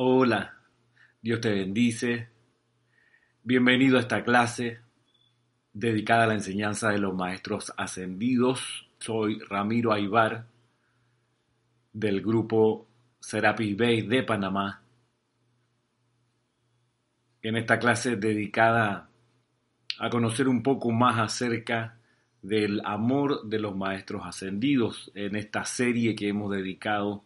Hola, Dios te bendice. Bienvenido a esta clase dedicada a la enseñanza de los maestros ascendidos. Soy Ramiro Aybar del grupo Serapis Bay de Panamá. En esta clase dedicada a conocer un poco más acerca del amor de los maestros ascendidos en esta serie que hemos dedicado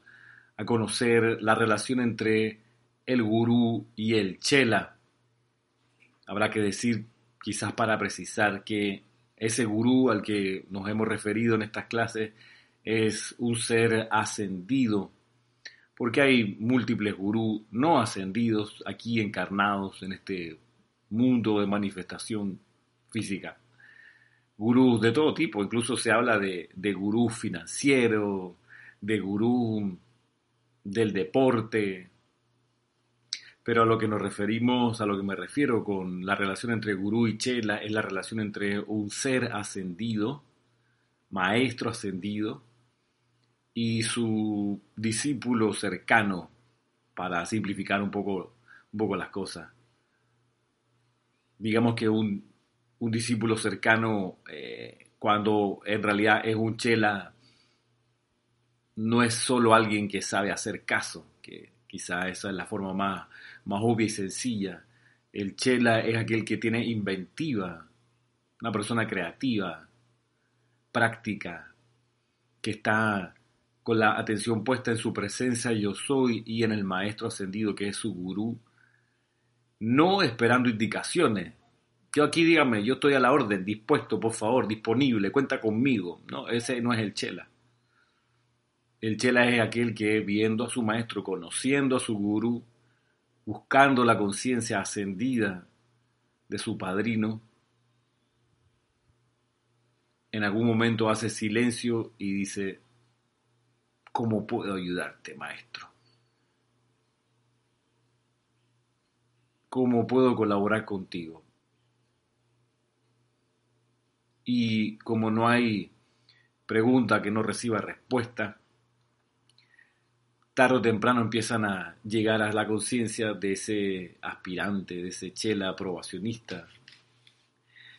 a conocer la relación entre el gurú y el chela. Habrá que decir, quizás para precisar, que ese gurú al que nos hemos referido en estas clases es un ser ascendido, porque hay múltiples gurús no ascendidos aquí encarnados en este mundo de manifestación física. Gurús de todo tipo, incluso se habla de, de gurú financiero, de gurú del deporte, pero a lo que nos referimos, a lo que me refiero con la relación entre gurú y chela, es la relación entre un ser ascendido, maestro ascendido, y su discípulo cercano, para simplificar un poco, un poco las cosas. Digamos que un, un discípulo cercano, eh, cuando en realidad es un chela, no es solo alguien que sabe hacer caso, que quizá esa es la forma más, más obvia y sencilla. El chela es aquel que tiene inventiva, una persona creativa, práctica, que está con la atención puesta en su presencia yo soy y en el maestro ascendido que es su gurú, no esperando indicaciones. Yo aquí dígame, yo estoy a la orden, dispuesto, por favor, disponible, cuenta conmigo. No, ese no es el chela. El chela es aquel que viendo a su maestro, conociendo a su gurú, buscando la conciencia ascendida de su padrino, en algún momento hace silencio y dice, ¿cómo puedo ayudarte, maestro? ¿Cómo puedo colaborar contigo? Y como no hay pregunta que no reciba respuesta, tarde o temprano empiezan a llegar a la conciencia de ese aspirante, de ese chela aprobacionista.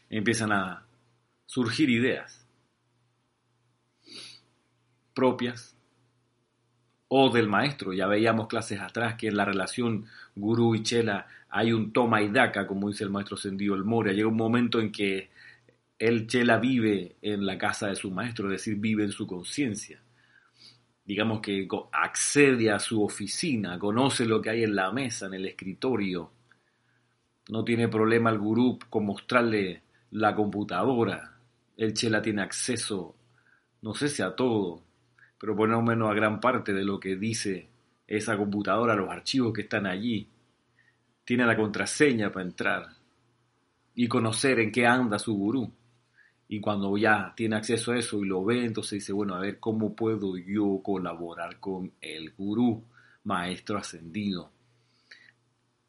Empiezan a surgir ideas propias o del maestro. Ya veíamos clases atrás que en la relación gurú y chela hay un toma y daca, como dice el maestro Sendido el Moria. Llega un momento en que el chela vive en la casa de su maestro, es decir, vive en su conciencia digamos que accede a su oficina, conoce lo que hay en la mesa, en el escritorio. No tiene problema el gurú con mostrarle la computadora. El chela tiene acceso, no sé si a todo, pero por lo menos a gran parte de lo que dice esa computadora, los archivos que están allí. Tiene la contraseña para entrar y conocer en qué anda su gurú. Y cuando ya tiene acceso a eso y lo ve, entonces dice, bueno, a ver, ¿cómo puedo yo colaborar con el gurú, maestro ascendido?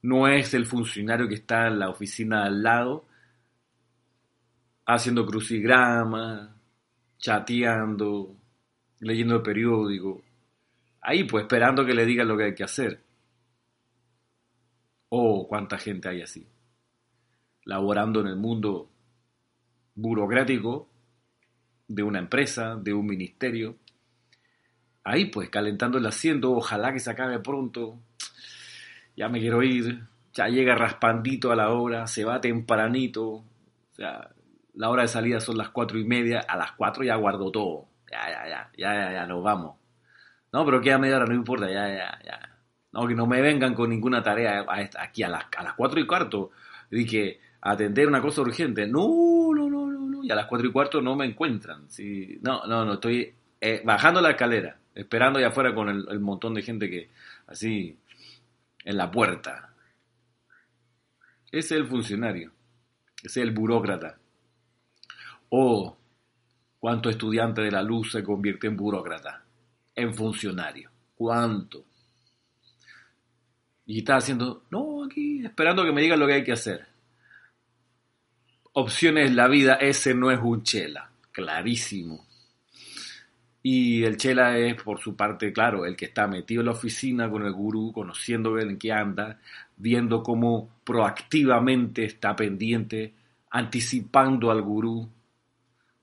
No es el funcionario que está en la oficina al lado haciendo crucigrama, chateando, leyendo el periódico. Ahí pues esperando que le digan lo que hay que hacer. Oh, cuánta gente hay así. Laborando en el mundo burocrático de una empresa, de un ministerio. Ahí pues, calentando el asiento, ojalá que se acabe pronto. Ya me quiero ir, ya llega raspandito a la hora, se va tempranito. O sea, la hora de salida son las cuatro y media, a las cuatro ya guardo todo. Ya, ya, ya, ya, ya, ya, nos vamos. No, pero queda media hora, no importa, ya, ya, ya. No, que no me vengan con ninguna tarea aquí a las, a las cuatro y cuarto. Dije, atender una cosa urgente. No, no, y a las cuatro y cuarto no me encuentran. Sí, no, no, no, estoy eh, bajando la escalera, esperando allá afuera con el, montón de gente que, así, en la puerta. Ese es el funcionario, ese es el burócrata. O cuánto estudiante de la luz se convierte en burócrata, en funcionario. ¿Cuánto? Y está haciendo, no, aquí, esperando que me digan lo que hay que hacer opciones la vida, ese no es un chela, clarísimo. Y el chela es, por su parte, claro, el que está metido en la oficina con el gurú, conociendo en qué anda, viendo cómo proactivamente está pendiente, anticipando al gurú.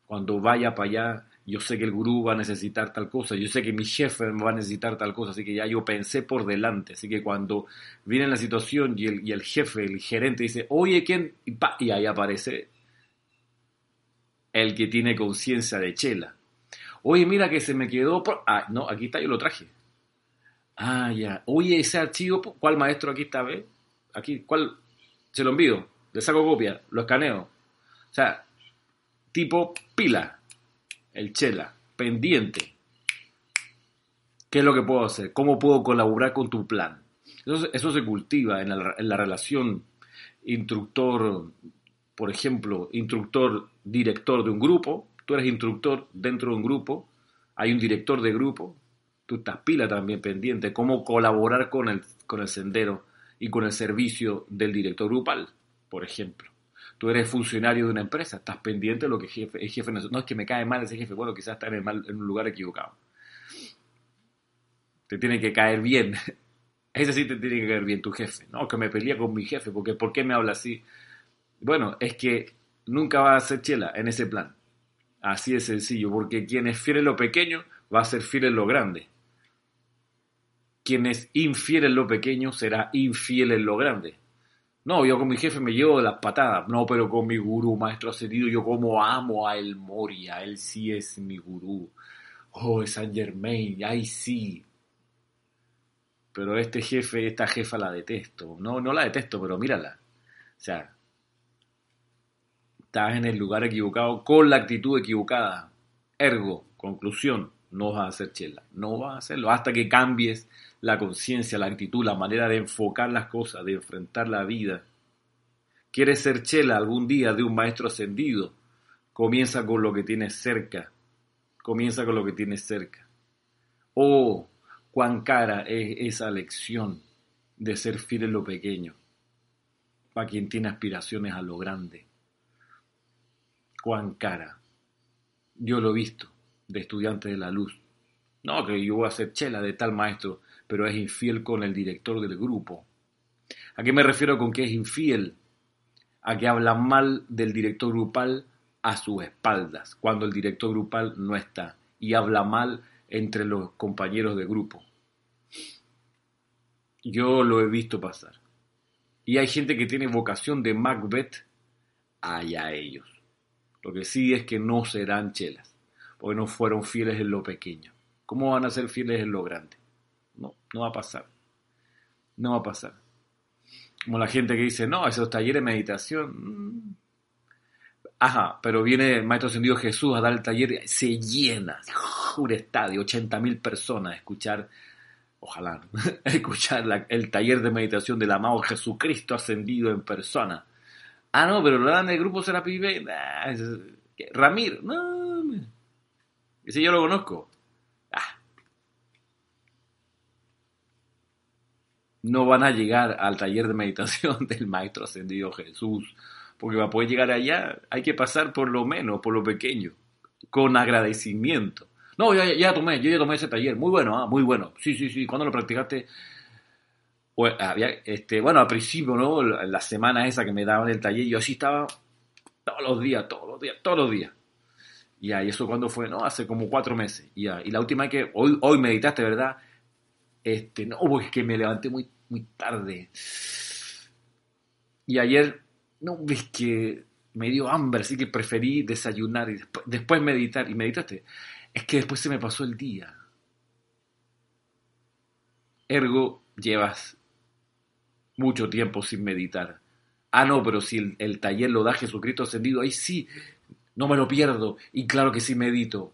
Cuando vaya para allá, yo sé que el gurú va a necesitar tal cosa, yo sé que mi jefe va a necesitar tal cosa, así que ya yo pensé por delante. Así que cuando viene la situación y el, y el jefe, el gerente dice, oye, ¿quién? Y, ahí aparece el que tiene conciencia de chela Oye, mira que se me quedó. Ah, no, aquí está, yo lo traje. Ah, ya. Oye, ese archivo, ¿cuál maestro aquí está? ¿Ve? Aquí, ¿cuál? Se lo envío, le saco copia, lo escaneo. O sea, tipo pila, el chela, pendiente. ¿Qué es lo que puedo hacer? ¿Cómo puedo colaborar con tu plan? Eso, eso se cultiva en la, relación instructor, por ejemplo, instructor-director de un grupo, tú eres instructor dentro de un grupo, hay un director de grupo, tú estás pila también pendiente, cómo colaborar con el, con el sendero y con el servicio del director grupal, por ejemplo. Tú eres funcionario de una empresa, estás pendiente de lo que el jefe, el no es que me cae mal ese jefe, bueno, quizás está en, mal, en un lugar equivocado. Te tiene que caer bien. Ese sí te tiene que caer bien tu jefe. No, que me pelea con mi jefe, porque ¿por qué me habla así? Bueno, es que nunca va a ser chela en ese plan. Así de sencillo, porque quien es fiel en lo pequeño va a ser fiel en lo grande. Quien es infiel en lo pequeño será infiel en lo grande. No, yo con mi jefe me llevo de las patadas. No, pero con mi gurú, maestro ascendido, yo como amo a El Moria. Él sí es mi gurú. Oh, es Saint Germain, ay sí. Pero este jefe, esta jefa la detesto. No, no la detesto, pero mírala. O sea, estás en el lugar equivocado con la actitud equivocada. Ergo, conclusión, no vas a hacer chela, no vas a hacerlo hasta que cambies la conciencia, la actitud, la manera de enfocar las cosas, de enfrentar la vida. ¿Quieres ser chela algún día de un maestro ascendido? Comienza con lo que tienes cerca. Comienza con lo que tienes cerca. Oh, cuán cara es esa lección de ser fiel en lo pequeño, para quien tiene aspiraciones a lo grande cuán cara. Yo lo he visto de estudiante de la luz. No, que yo voy a ser chela de tal maestro, pero es infiel con el director del grupo. ¿A qué me refiero con que es infiel? A que habla mal del director grupal a sus espaldas, cuando el director grupal no está, y habla mal entre los compañeros de grupo. Yo lo he visto pasar. Y hay gente que tiene vocación de Macbeth, allá ellos. Lo que sí es que no serán chelas, porque no fueron fieles en lo pequeño. ¿Cómo van a ser fieles en lo grande? No, va a pasar. No va a pasar. Como la gente que dice, no, esos talleres de meditación. Mm". Ajá, pero viene Maestro Ascendido Jesús a dar el taller, se llena, un estadio, 80 mil personas a escuchar, ojalá, escuchar el taller de meditación del amado Jesucristo ascendido en persona. Ah, no, pero lo dan el grupo Serapi B. Ramir, no. Ese yo lo conozco. No van a llegar al taller de meditación del Maestro Ascendido Jesús. Porque para poder llegar allá hay que pasar por lo menos, por lo pequeño, con agradecimiento. No, ya, ya tomé, yo ya tomé ese taller. Muy bueno, ah, muy bueno. Sí, sí, sí. ¿Cuándo lo practicaste? había, este, bueno, al principio, ¿no? La semana esa que me daban el taller, yo así estaba todos los días, todos los días, todos los días. Y ahí eso cuando fue, ¿no? Hace como cuatro meses. Y, y la última vez que, hoy, hoy meditaste, ¿verdad? Este, no, pues que me levanté muy, muy tarde. Y ayer, no, ves que me dio hambre, así que preferí desayunar y después, meditar. ¿Y meditaste? Es que después se me pasó el día. Ergo, llevas mucho tiempo sin meditar. Ah, no, pero si el, taller lo da Jesucristo ascendido, ahí sí, no me lo pierdo. Y claro que sí medito.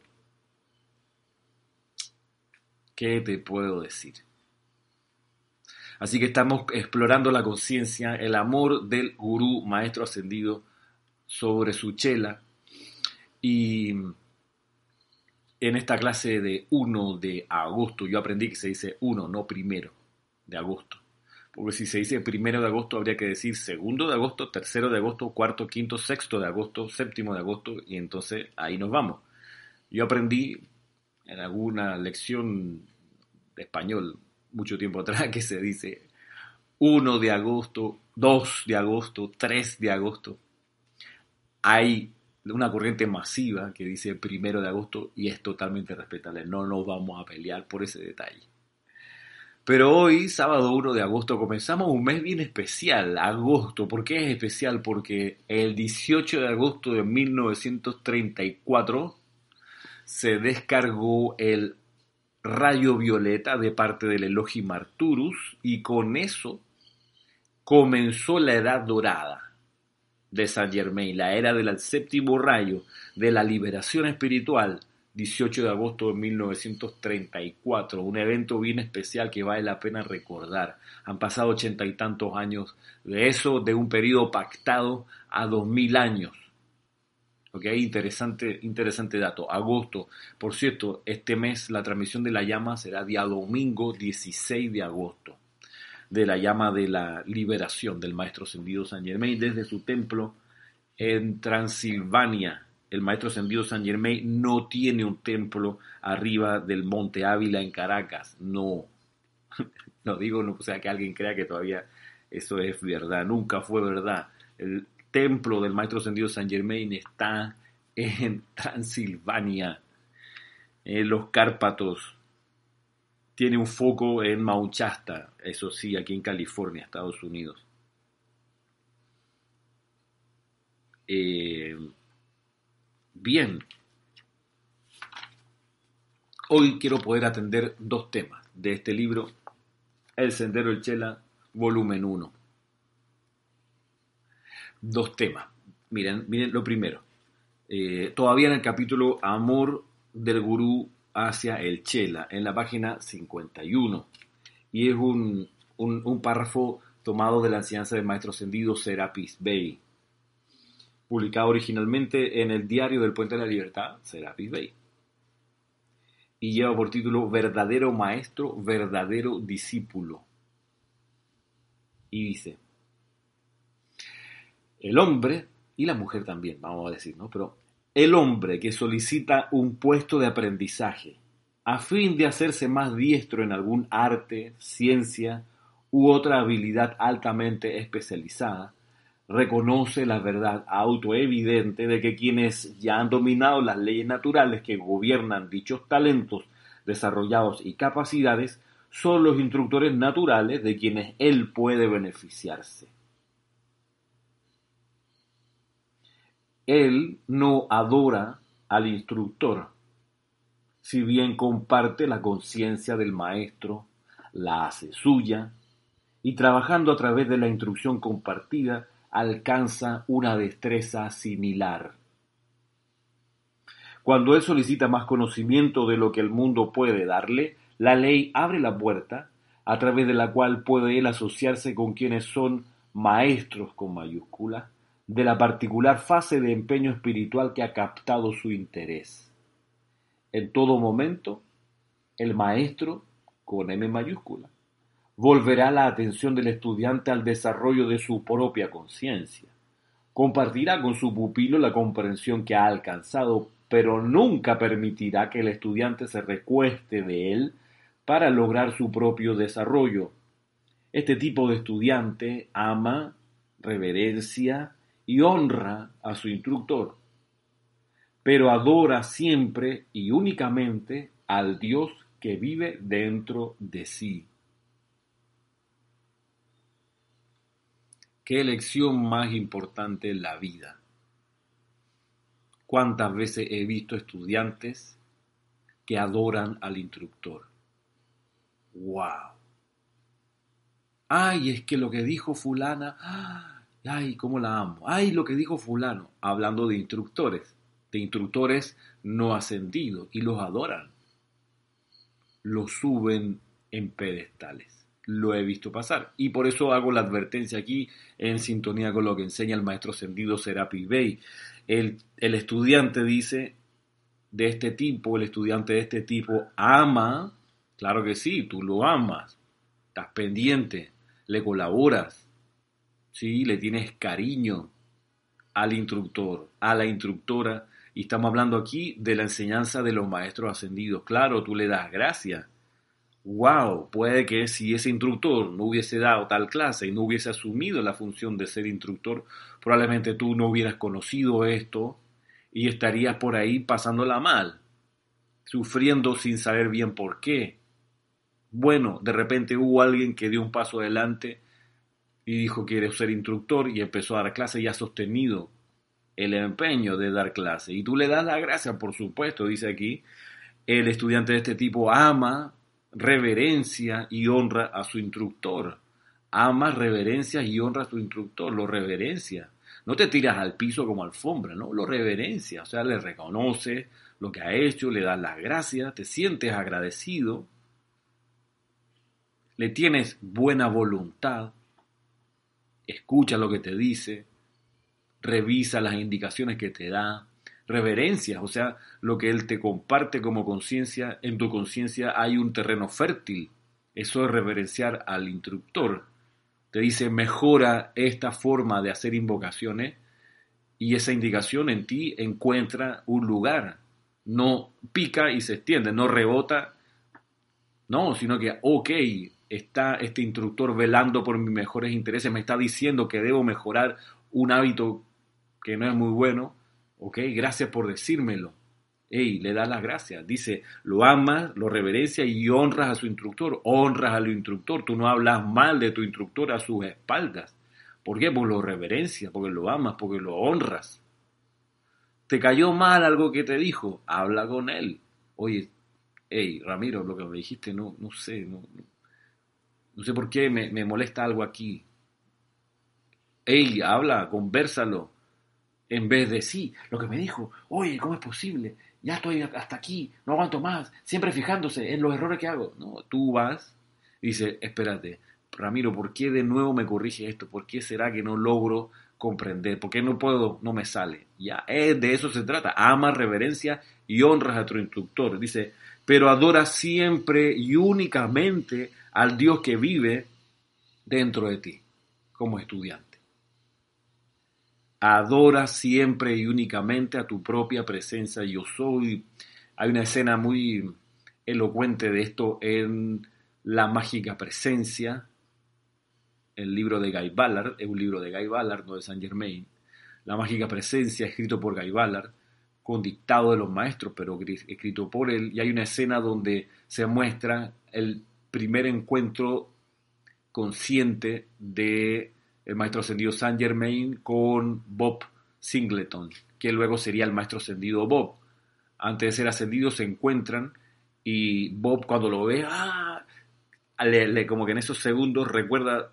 ¿Qué te puedo decir? Así que estamos explorando la conciencia, el amor del gurú, maestro ascendido, sobre su chela. Y en esta clase de 1 de agosto, yo aprendí que se dice 1, no primero de agosto porque si se dice primero de agosto habría que decir segundo de agosto, tercero de agosto, cuarto, quinto, sexto de agosto, séptimo de agosto, y entonces ahí nos vamos. Yo aprendí en alguna lección de español mucho tiempo atrás que se dice 1 de agosto, 2 de agosto, 3 de agosto. Hay una corriente masiva que dice primero de agosto y es totalmente respetable. No nos vamos a pelear por ese detalle. Pero hoy, sábado 1 de agosto, comenzamos un mes bien especial, agosto. ¿Por qué es especial? Porque el 18 de agosto de 1934 se descargó el rayo violeta de parte del Elohim Arturus y con eso comenzó la edad dorada de Saint Germain, la era del séptimo rayo, de la liberación espiritual, 18 de agosto de 1934, un evento bien especial que vale la pena recordar. Han pasado ochenta y tantos años de eso, de un periodo pactado a dos mil años. Ok, interesante, interesante dato. Agosto. Por cierto, este mes la transmisión de la llama será día domingo 16 de agosto de la llama de la liberación del Maestro Ascendido San Germain desde su templo en Transilvania. El Maestro Ascendido San Germain no tiene un templo arriba del Monte Ávila en Caracas. No. No digo, no o sea que alguien crea que todavía eso es verdad. Nunca fue verdad. El templo del Maestro Ascendido San Germain está en Transilvania, en los Cárpatos tiene un foco en Mount Shasta, eso sí, aquí en California, Estados Unidos. Eh, bien, hoy quiero poder atender dos temas de este libro, El Sendero del Chela, volumen 1. Dos temas. Miren, miren lo primero. Eh, todavía en el capítulo Amor del Gurú hacia el Chela, en la página 51. Y es un, un, párrafo tomado de la enseñanza del maestro ascendido Serapis Bey, publicado originalmente en el diario del Puente de la Libertad, Serapis Bey. Y lleva por título Verdadero Maestro, verdadero discípulo. Y dice, el hombre, y la mujer también, vamos a decir, ¿no? Pero el hombre que solicita un puesto de aprendizaje a fin de hacerse más diestro en algún arte, ciencia u otra habilidad altamente especializada, reconoce la verdad autoevidente de que quienes ya han dominado las leyes naturales que gobiernan dichos talentos desarrollados y capacidades son los instructores naturales de quienes él puede beneficiarse. Él no adora al instructor, si bien comparte la conciencia del maestro, la hace suya, y trabajando a través de la instrucción compartida, alcanza una destreza similar. Cuando él solicita más conocimiento de lo que el mundo puede darle, la ley abre la puerta a través de la cual puede él asociarse con quienes son maestros con mayúsculas de la particular fase de empeño espiritual que ha captado su interés. En todo momento, el maestro, con M mayúscula, volverá la atención del estudiante al desarrollo de su propia conciencia. Compartirá con su pupilo la comprensión que ha alcanzado, pero nunca permitirá que el estudiante se recueste de él para lograr su propio desarrollo. Este tipo de estudiante ama, reverencia, y honra a su instructor, pero adora siempre y únicamente al Dios que vive dentro de sí. ¿Qué elección más importante en la vida? ¿Cuántas veces he visto estudiantes que adoran al instructor? ¡Wow! Ay, es que lo que dijo fulana, ¡ah! Ay, cómo la amo, ay, lo que dijo fulano, hablando de instructores, de instructores no ascendidos, y los adoran, los suben en pedestales. Lo he visto pasar. Y por eso hago la advertencia aquí en sintonía con lo que enseña el maestro ascendido Serapis Bey. El, el estudiante dice de este tipo, el estudiante de este tipo ama, claro que sí, tú lo amas, estás pendiente, le colaboras, ¿sí? le tienes cariño al instructor, a la instructora, Y estamos hablando aquí de la enseñanza de los maestros ascendidos. Claro, tú le das gracias. Wow, puede que si ese instructor no hubiese dado tal clase y no hubiese asumido la función de ser instructor, probablemente tú no hubieras conocido esto y estarías por ahí pasándola mal, sufriendo sin saber bien por qué. Bueno, de repente hubo alguien que dio un paso adelante y dijo quiere ser instructor y empezó a dar clase y ha sostenido el empeño de dar clase. Y tú le das la gracia, por supuesto, dice aquí, el estudiante de este tipo ama, reverencia y honra a su instructor. Ama, reverencia y honra a su instructor, lo reverencia. No te tiras al piso como alfombra, ¿no? Lo reverencia, o sea, le reconoce lo que ha hecho, le das las gracias, te sientes agradecido, le tienes buena voluntad, escucha lo que te dice, revisa las indicaciones que te da, reverencia, o sea, lo que Él te comparte como conciencia, en tu conciencia hay un terreno fértil. Eso es reverenciar al instructor. Te dice, mejora esta forma de hacer invocaciones y esa indicación en ti encuentra un lugar. No pica y se extiende, no rebota, no, sino que, ok, está este instructor velando por mis mejores intereses, me está diciendo que debo mejorar un hábito que no es muy bueno, ok, gracias por decírmelo. Ey, le da las gracias. Dice, lo amas, lo reverencia y honras a su instructor. Honras al instructor. Tú no hablas mal de tu instructor a sus espaldas. ¿Por qué? Porque lo reverencia, porque lo amas, porque lo honras. ¿Te cayó mal algo que te dijo? Habla con él. Oye, hey, Ramiro, lo que me dijiste, no, no sé, no sé por qué me, molesta algo aquí. Ey, habla, conversalo. En vez de sí, lo que me dijo, oye, ¿cómo es posible? Ya estoy hasta aquí, no aguanto más, siempre fijándose en los errores que hago. No, tú vas y dices, espérate, Ramiro, ¿por qué de nuevo me corrige esto? ¿Por qué será que no logro comprender? ¿Por qué no puedo, no me sale? Ya, de eso se trata. Ama, reverencia y honras a tu instructor. Dice, pero adora siempre y únicamente al Dios que vive dentro de ti como estudiante. Adora siempre y únicamente a tu propia presencia. Yo soy. Hay una escena muy elocuente de esto en La mágica presencia, el libro de Guy Ballard, es un libro de Guy Ballard, no de Saint Germain. La mágica presencia, escrito por Guy Ballard, con dictado de los maestros, pero escrito por él. Y hay una escena donde se muestra el primer encuentro consciente de el maestro ascendido Saint Germain con Bob Singleton, que luego sería el maestro ascendido Bob. Antes de ser ascendido se encuentran y Bob cuando lo ve, ¡ah! le, como que en esos segundos recuerda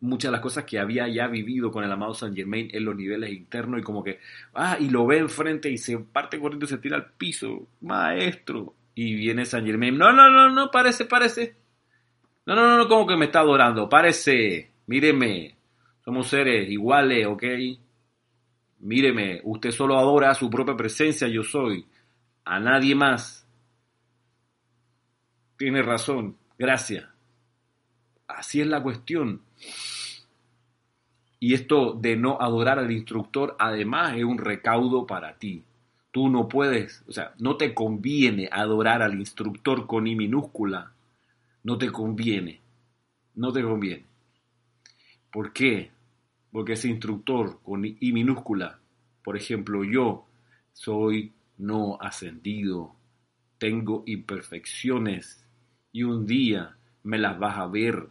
muchas de las cosas que había ya vivido con el amado Saint Germain en los niveles internos y como que, ah, y lo ve enfrente y se parte corriendo y se tira al piso, maestro. Y viene Saint Germain, no, no, no, no, parece, parece, no, no, no, como que me está adorando. Parece, míreme, somos seres iguales, ¿ok? Míreme, usted solo adora a su propia presencia, yo soy, a nadie más. Tiene razón, gracias. Así es la cuestión. Y esto de no adorar al instructor, además, es un recaudo para ti. Tú no puedes, o sea, no te conviene adorar al instructor con I minúscula no te conviene. No te conviene. ¿Por qué? Porque ese instructor con I minúscula, por ejemplo, yo soy no ascendido, tengo imperfecciones y un día me las vas a ver.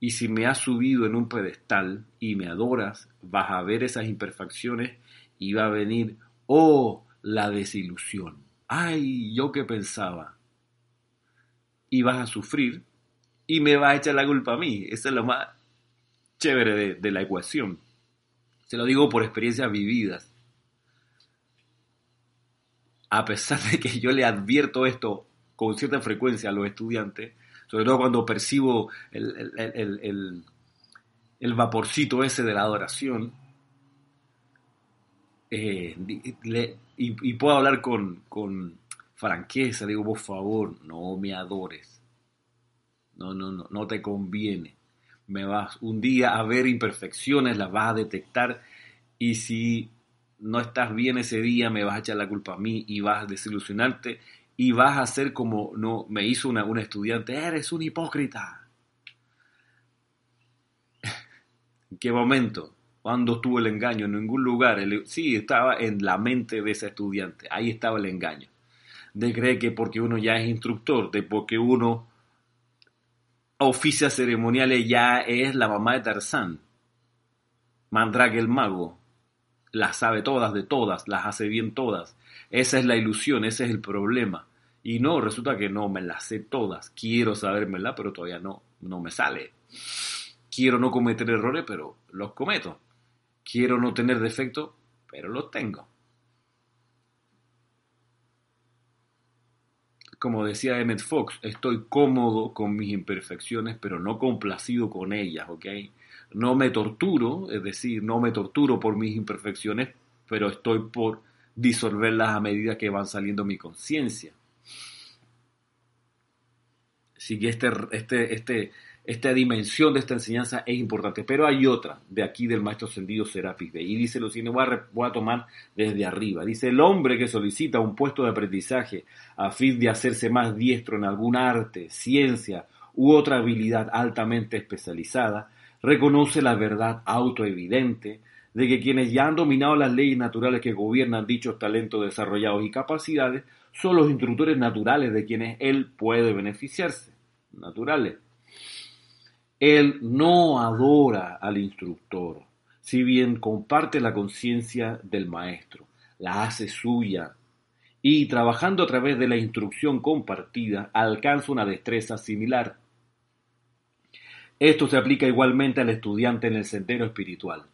Y si me has subido en un pedestal y me adoras, vas a ver esas imperfecciones y va a venir, oh, la desilusión. Ay, yo que pensaba y vas a sufrir y me vas a echar la culpa a mí. Eso es lo más chévere de, la ecuación. Se lo digo por experiencias vividas. A pesar de que yo le advierto esto con cierta frecuencia a los estudiantes, sobre todo cuando percibo el, vaporcito ese de la adoración, eh, y, puedo hablar con, franqueza, digo, por favor, no me adores. No, no, no, no te conviene. Me vas un día a ver imperfecciones, las vas a detectar y si no estás bien ese día, me vas a echar la culpa a mí y vas a desilusionarte y vas a ser como no me hizo una, estudiante, eres un hipócrita. ¿En qué momento? ¿Cuándo estuvo el engaño? En ningún lugar. sí, estaba en la mente de ese estudiante. Ahí estaba el engaño. De creer que porque uno ya es instructor, de porque uno oficia ceremoniales ya es la mamá de Tarzán. Mandrake el mago. Las sabe todas de todas, las hace bien todas. Esa es la ilusión, ese es el problema. Y no, resulta que no me las sé todas. Quiero sabérmela, pero todavía no, no me sale. Quiero no cometer errores, pero los cometo. Quiero no tener defectos, pero los tengo. Como decía Emmett Fox, estoy cómodo con mis imperfecciones, pero no complacido con ellas, ¿ok? No me torturo, es decir, no me torturo por mis imperfecciones, pero estoy por disolverlas a medida que van saliendo mi conciencia. Así que este, este, este, esta dimensión de esta enseñanza es importante. Pero hay otra de aquí del maestro ascendido Serapis Y dice lo siguiente, voy a, voy a, tomar desde arriba. Dice, el hombre que solicita un puesto de aprendizaje a fin de hacerse más diestro en algún arte, ciencia u otra habilidad altamente especializada, reconoce la verdad autoevidente de que quienes ya han dominado las leyes naturales que gobiernan dichos talentos desarrollados y capacidades son los instructores naturales de quienes él puede beneficiarse. Naturales él no adora al instructor, si bien comparte la conciencia del maestro, la hace suya y trabajando a través de la instrucción compartida alcanza una destreza similar. Esto se aplica igualmente al estudiante en el sendero espiritual.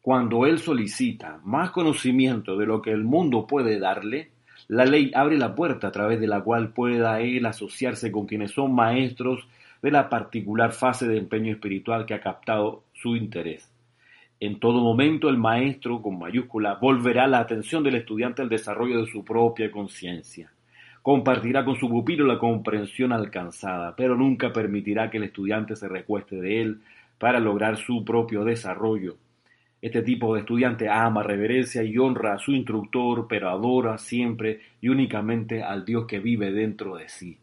Cuando él solicita más conocimiento de lo que el mundo puede darle, la ley abre la puerta a través de la cual pueda él asociarse con quienes son maestros de la particular fase de empeño espiritual que ha captado su interés. En todo momento el maestro, con mayúscula, volverá la atención del estudiante al desarrollo de su propia conciencia. Compartirá con su pupilo la comprensión alcanzada, pero nunca permitirá que el estudiante se recueste de él para lograr su propio desarrollo. Este tipo de estudiante ama, reverencia y honra a su instructor, pero adora siempre y únicamente al Dios que vive dentro de sí.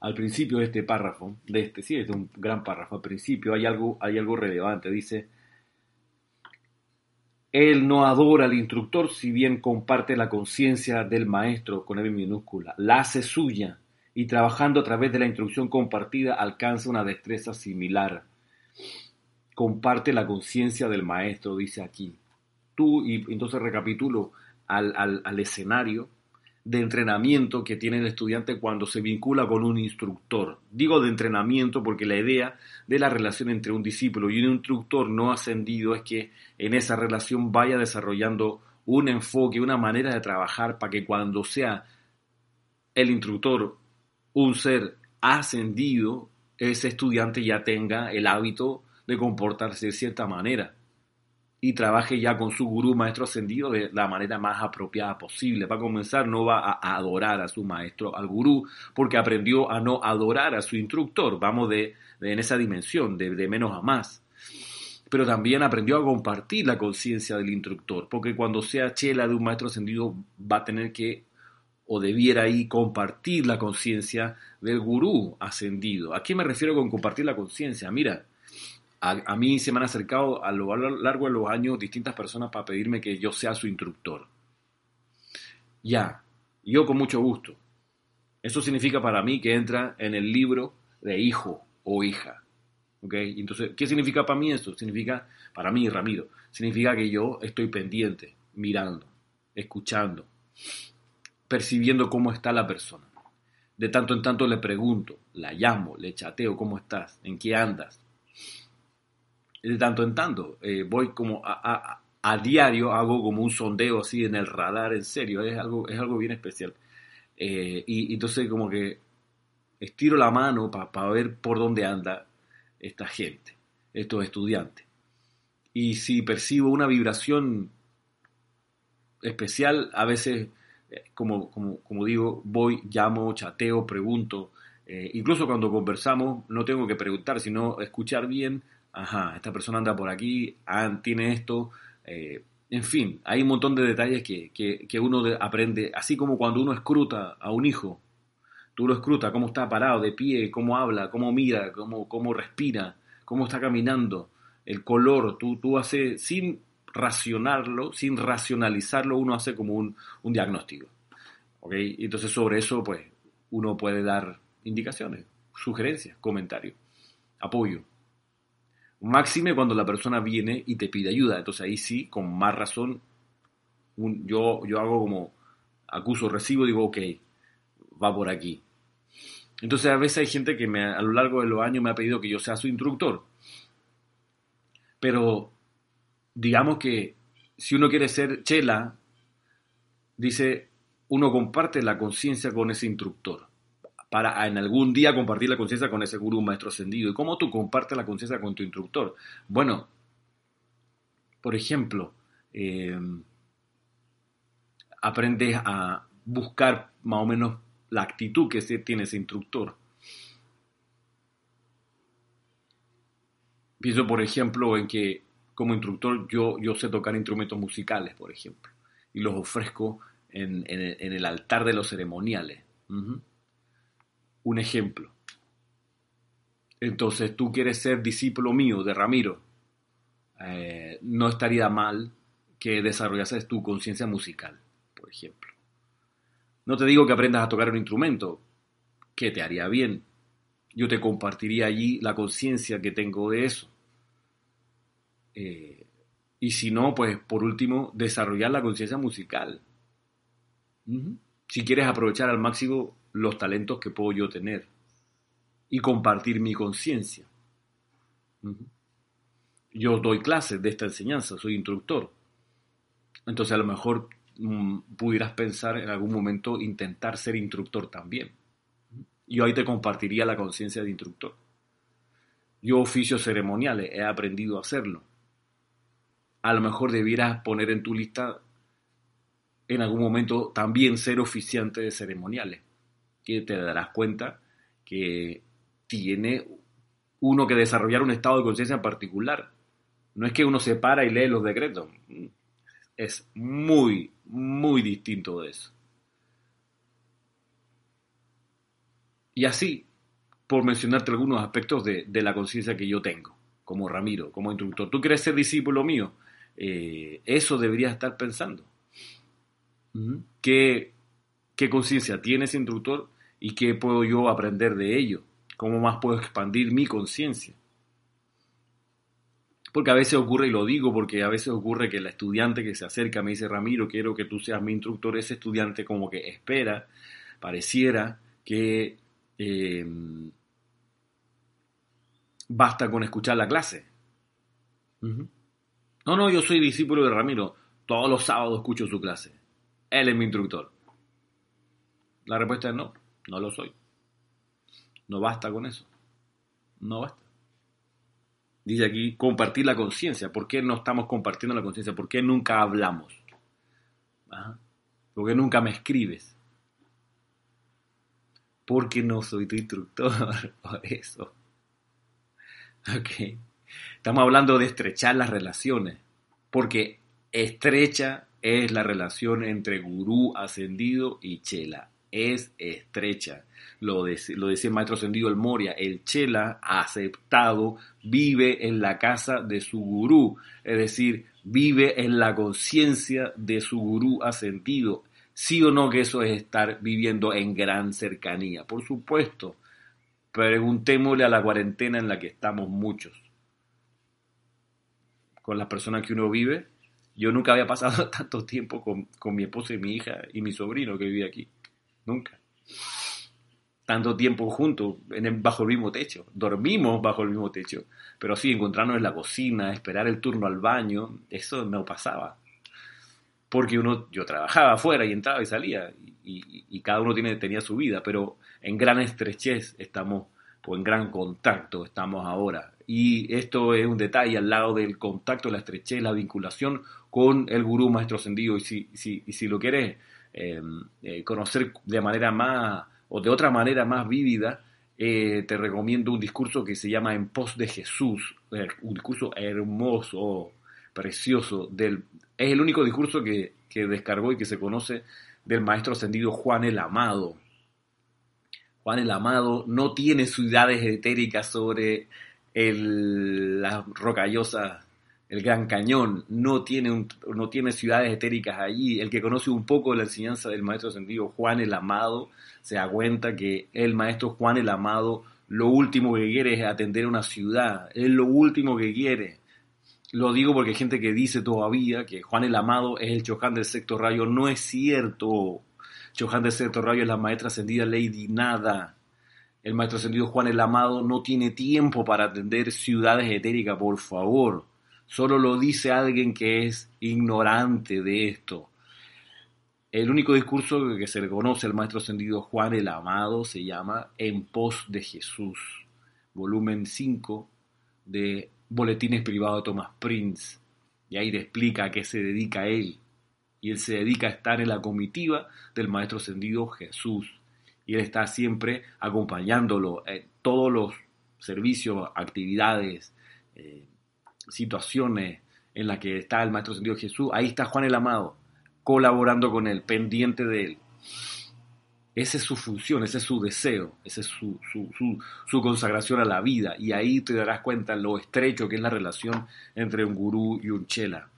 Al principio de este párrafo, de este, sí, es un gran párrafo, al principio hay algo, hay algo relevante, dice, él no adora al instructor si bien comparte la conciencia del maestro con M minúscula, la hace suya y trabajando a través de la instrucción compartida alcanza una destreza similar comparte la conciencia del maestro, dice aquí. Tú, y entonces recapitulo al, al, escenario de entrenamiento que tiene el estudiante cuando se vincula con un instructor. Digo de entrenamiento porque la idea de la relación entre un discípulo y un instructor no ascendido es que en esa relación vaya desarrollando un enfoque, una manera de trabajar para que cuando sea el instructor un ser ascendido, ese estudiante ya tenga el hábito de comportarse de cierta manera y trabaje ya con su gurú maestro ascendido de la manera más apropiada posible. Para comenzar, no va a adorar a su maestro, al gurú, porque aprendió a no adorar a su instructor. Vamos de, en esa dimensión, de, de menos a más. Pero también aprendió a compartir la conciencia del instructor, porque cuando sea chela de un maestro ascendido va a tener que o debiera ahí compartir la conciencia del gurú ascendido. ¿A qué me refiero con compartir la conciencia? Mira, a, mí se me han acercado a lo largo de los años distintas personas para pedirme que yo sea su instructor. Ya, yo con mucho gusto. Eso significa para mí que entra en el libro de hijo o hija. ¿Ok? Entonces, ¿qué significa para mí esto? Significa, para mí, Ramiro, significa que yo estoy pendiente, mirando, escuchando, percibiendo cómo está la persona. De tanto en tanto le pregunto, la llamo, le chateo, ¿cómo estás? ¿En qué andas? De tanto en tanto. Eh, voy como a, a, diario, hago como un sondeo así en el radar, en serio, es algo, es algo bien especial. Eh, y, entonces como que estiro la mano para ver por dónde anda esta gente, estos estudiantes. Y si percibo una vibración especial, a veces, eh, como, como, como digo, voy, llamo, chateo, pregunto. incluso cuando conversamos, no tengo que preguntar, sino escuchar bien ajá, esta persona anda por aquí, ah, tiene esto, eh, en fin, hay un montón de detalles que, que, uno aprende, así como cuando uno escruta a un hijo, tú lo escrutas, cómo está parado, de pie, cómo habla, cómo mira, cómo, cómo respira, cómo está caminando, el color, tú, tú haces, sin racionarlo, sin racionalizarlo, uno hace como un, un diagnóstico. ¿ok? Entonces sobre eso, pues, uno puede dar indicaciones, sugerencias, comentarios, apoyo. Máxime cuando la persona viene y te pide ayuda. Entonces ahí sí, con más razón, yo, yo hago como acuso, recibo, digo, ok, va por aquí. Entonces a veces hay gente que me, a lo largo de los años me ha pedido que yo sea su instructor. Pero digamos que si uno quiere ser chela, dice, uno comparte la conciencia con ese instructor para en algún día compartir la conciencia con ese gurú maestro ascendido. ¿Y cómo tú compartes la conciencia con tu instructor? Bueno, por ejemplo, eh, aprendes a buscar más o menos la actitud que tiene ese instructor. Pienso, por ejemplo, en que como instructor yo, yo sé tocar instrumentos musicales, por ejemplo, y los ofrezco en, el altar de los ceremoniales un ejemplo. Entonces tú quieres ser discípulo mío de Ramiro. Eh, no estaría mal que desarrollases tu conciencia musical, por ejemplo. No te digo que aprendas a tocar un instrumento, que te haría bien. Yo te compartiría allí la conciencia que tengo de eso. Eh, y si no, pues por último, desarrollar la conciencia musical. Si quieres aprovechar al máximo los talentos que puedo yo tener y compartir mi conciencia. Yo doy clases de esta enseñanza, soy instructor. Entonces a lo mejor mm, pudieras pensar en algún momento intentar ser instructor también. Yo ahí te compartiría la conciencia de instructor. Yo oficios ceremoniales he aprendido a hacerlo. A lo mejor debieras poner en tu lista en algún momento también ser oficiante de ceremoniales que te darás cuenta que tiene uno que desarrollar un estado de conciencia en particular. No es que uno se para y lee los decretos. Es muy, muy distinto de eso. Y así, por mencionarte algunos aspectos de, la conciencia que yo tengo, como Ramiro, como instructor. ¿Tú quieres ser discípulo mío? Eh, eso debería estar pensando. ¿Qué, qué conciencia tiene ese instructor y qué puedo yo aprender de ello, cómo más puedo expandir mi conciencia. Porque a veces ocurre, y lo digo porque a veces ocurre que el estudiante que se acerca me dice, Ramiro, quiero que tú seas mi instructor, ese estudiante como que espera, pareciera que eh, basta con escuchar la clase. No, no, yo soy discípulo de Ramiro, todos los sábados escucho su clase, él es mi instructor. La respuesta es no. No lo soy. No basta con eso. No basta. Dice aquí, compartir la conciencia. ¿Por qué no estamos compartiendo la conciencia? ¿Por qué nunca hablamos? ¿Por qué nunca me escribes? Porque no soy tu instructor. Por eso. Ok. Estamos hablando de estrechar las relaciones. Porque estrecha es la relación entre gurú ascendido y chela es estrecha. Lo, lo decía el maestro ascendido el Moria, el Chela aceptado vive en la casa de su gurú, es decir, vive en la conciencia de su gurú ascendido. Sí o no que eso es estar viviendo en gran cercanía. Por supuesto, preguntémosle a la cuarentena en la que estamos muchos. Con las personas que uno vive, yo nunca había pasado tanto tiempo con, con mi esposa y mi hija y mi sobrino que vive aquí. Nunca. Tanto tiempo juntos, en bajo el mismo techo. Dormimos bajo el mismo techo. Pero sí, encontrarnos en la cocina, esperar el turno al baño, eso no pasaba. Porque uno, yo trabajaba afuera y entraba y salía. Y, cada uno tiene, tenía su vida. Pero en gran estrechez estamos, o en gran contacto estamos ahora. Y esto es un detalle al lado del contacto, la estrechez, la vinculación con el gurú maestro ascendido. Y si, si, y si lo quieres conocer de manera más o de otra manera más vívida eh, te recomiendo un discurso que se llama En pos de Jesús, eh, un discurso hermoso, precioso. Del, es el único discurso que, que descargó y que se conoce del maestro ascendido Juan el Amado. Juan el Amado no tiene ciudades etéricas sobre el, las rocallosas, el Gran Cañón, no tiene, no tiene ciudades etéricas allí. El que conoce un poco la enseñanza del maestro ascendido Juan el Amado se da cuenta que el maestro Juan el Amado lo último que quiere es atender una ciudad, es lo último que quiere. Lo digo porque hay gente que dice todavía que Juan el Amado es el Choján del sexto rayo. No es cierto. Choján del sexto rayo es la maestra ascendida Lady Nada. El maestro ascendido Juan el Amado no tiene tiempo para atender ciudades etéricas, por favor. Solo lo dice alguien que es ignorante de esto. El único discurso que se le conoce al maestro ascendido Juan el Amado se llama En pos de Jesús, volumen 5 de Boletines Privados de Thomas Prince. Y ahí le explica a qué se dedica él. Y él se dedica a estar en la comitiva del maestro ascendido Jesús. Y él está siempre acompañándolo en todos los servicios, actividades, eh, situaciones en las que está el maestro ascendido Jesús. Ahí está Juan el Amado, colaborando con él, pendiente de él. Esa es su función, ese es su deseo, esa es su, su, consagración a la vida. Y ahí te darás cuenta lo estrecho que es la relación entre un gurú y un chela,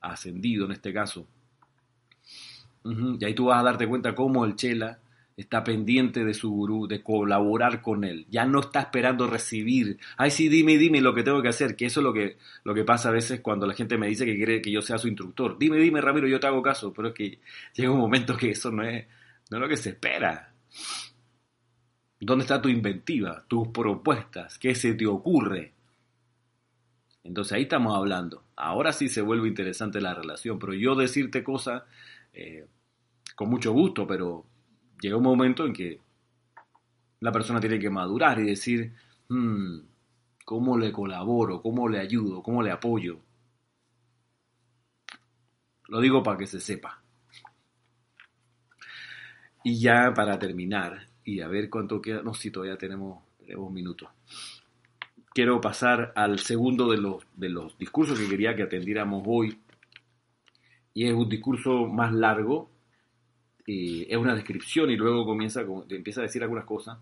ascendido en este caso. Y ahí tú vas a darte cuenta cómo el chela está pendiente de su gurú, de colaborar con él. Ya no está esperando recibir. Ay, sí, dime, dime lo que tengo que hacer. Que eso es lo que, lo que pasa a veces cuando la gente me dice que quiere que yo sea su instructor. Dime, dime, Ramiro, yo te hago caso. Pero es que llega un momento que eso no es, no lo que se espera. ¿Dónde está tu inventiva, tus propuestas? ¿Qué se te ocurre? Entonces ahí estamos hablando. Ahora sí se vuelve interesante la relación, pero yo decirte cosas eh, con mucho gusto, pero llega un momento en que la persona tiene que madurar y decir, hmm, ¿cómo le colaboro? ¿Cómo le ayudo? ¿Cómo le apoyo? Lo digo para que se sepa. Y ya para terminar, y a ver cuánto queda, no, si todavía tenemos, tenemos minutos. Quiero pasar al segundo de los, de los discursos que quería que atendiéramos hoy. Y es un discurso más largo, es una descripción y luego comienza, empieza a decir algunas cosas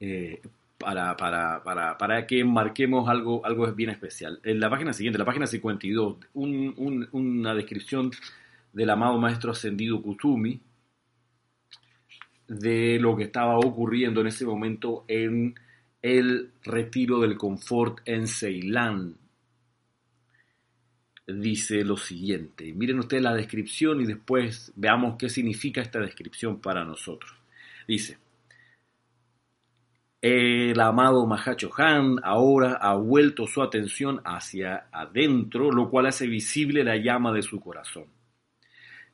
eh, para, para, para, para, que marquemos algo, algo bien especial. En la página siguiente, la página 52, una descripción del amado maestro ascendido Kusumi de lo que estaba ocurriendo en ese momento en el retiro del confort en Ceilán, dice lo siguiente. Miren ustedes la descripción y después veamos qué significa esta descripción para nosotros. Dice, el amado Mahacho Han ahora ha vuelto su atención hacia adentro, lo cual hace visible la llama de su corazón.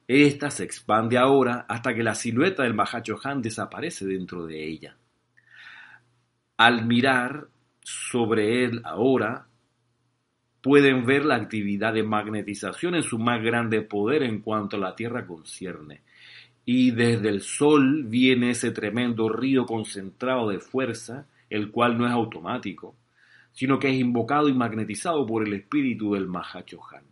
Esta se expande ahora hasta que la silueta del Mahacho Han desaparece dentro de ella. Al mirar sobre él ahora, pueden ver la actividad de magnetización en su más grande poder en cuanto a la Tierra concierne. Y desde el Sol viene ese tremendo río concentrado de fuerza, el cual no es automático, sino que es invocado y magnetizado por el espíritu del Mahachohan.